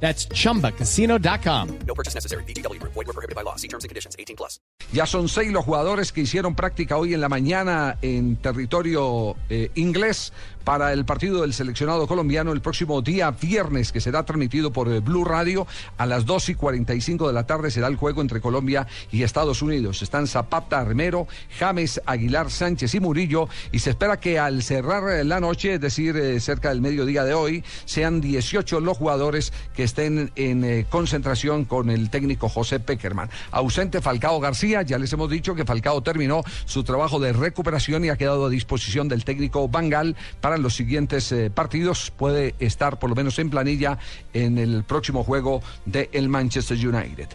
That's chumbacasino.com. No purchase necessary. BGW. Void were prohibited by law. See terms and conditions. 18 plus. Ya son seis los jugadores que hicieron práctica hoy en la mañana en territorio eh, inglés para el partido del seleccionado colombiano el próximo día viernes, que será transmitido por eh, Blue Radio a las 2 y 45 de la tarde. Será el juego entre Colombia y Estados Unidos. Están Zapata, Armero, James, Aguilar, Sánchez y Murillo. Y se espera que al cerrar la noche, es decir, eh, cerca del mediodía de hoy, sean 18 los jugadores que estén en eh, concentración con el técnico José Peckerman. Ausente Falcao García, ya les hemos dicho que Falcao terminó su trabajo de recuperación y ha quedado a disposición del técnico Bangal para los siguientes eh, partidos. Puede estar por lo menos en planilla en el próximo juego del Manchester United.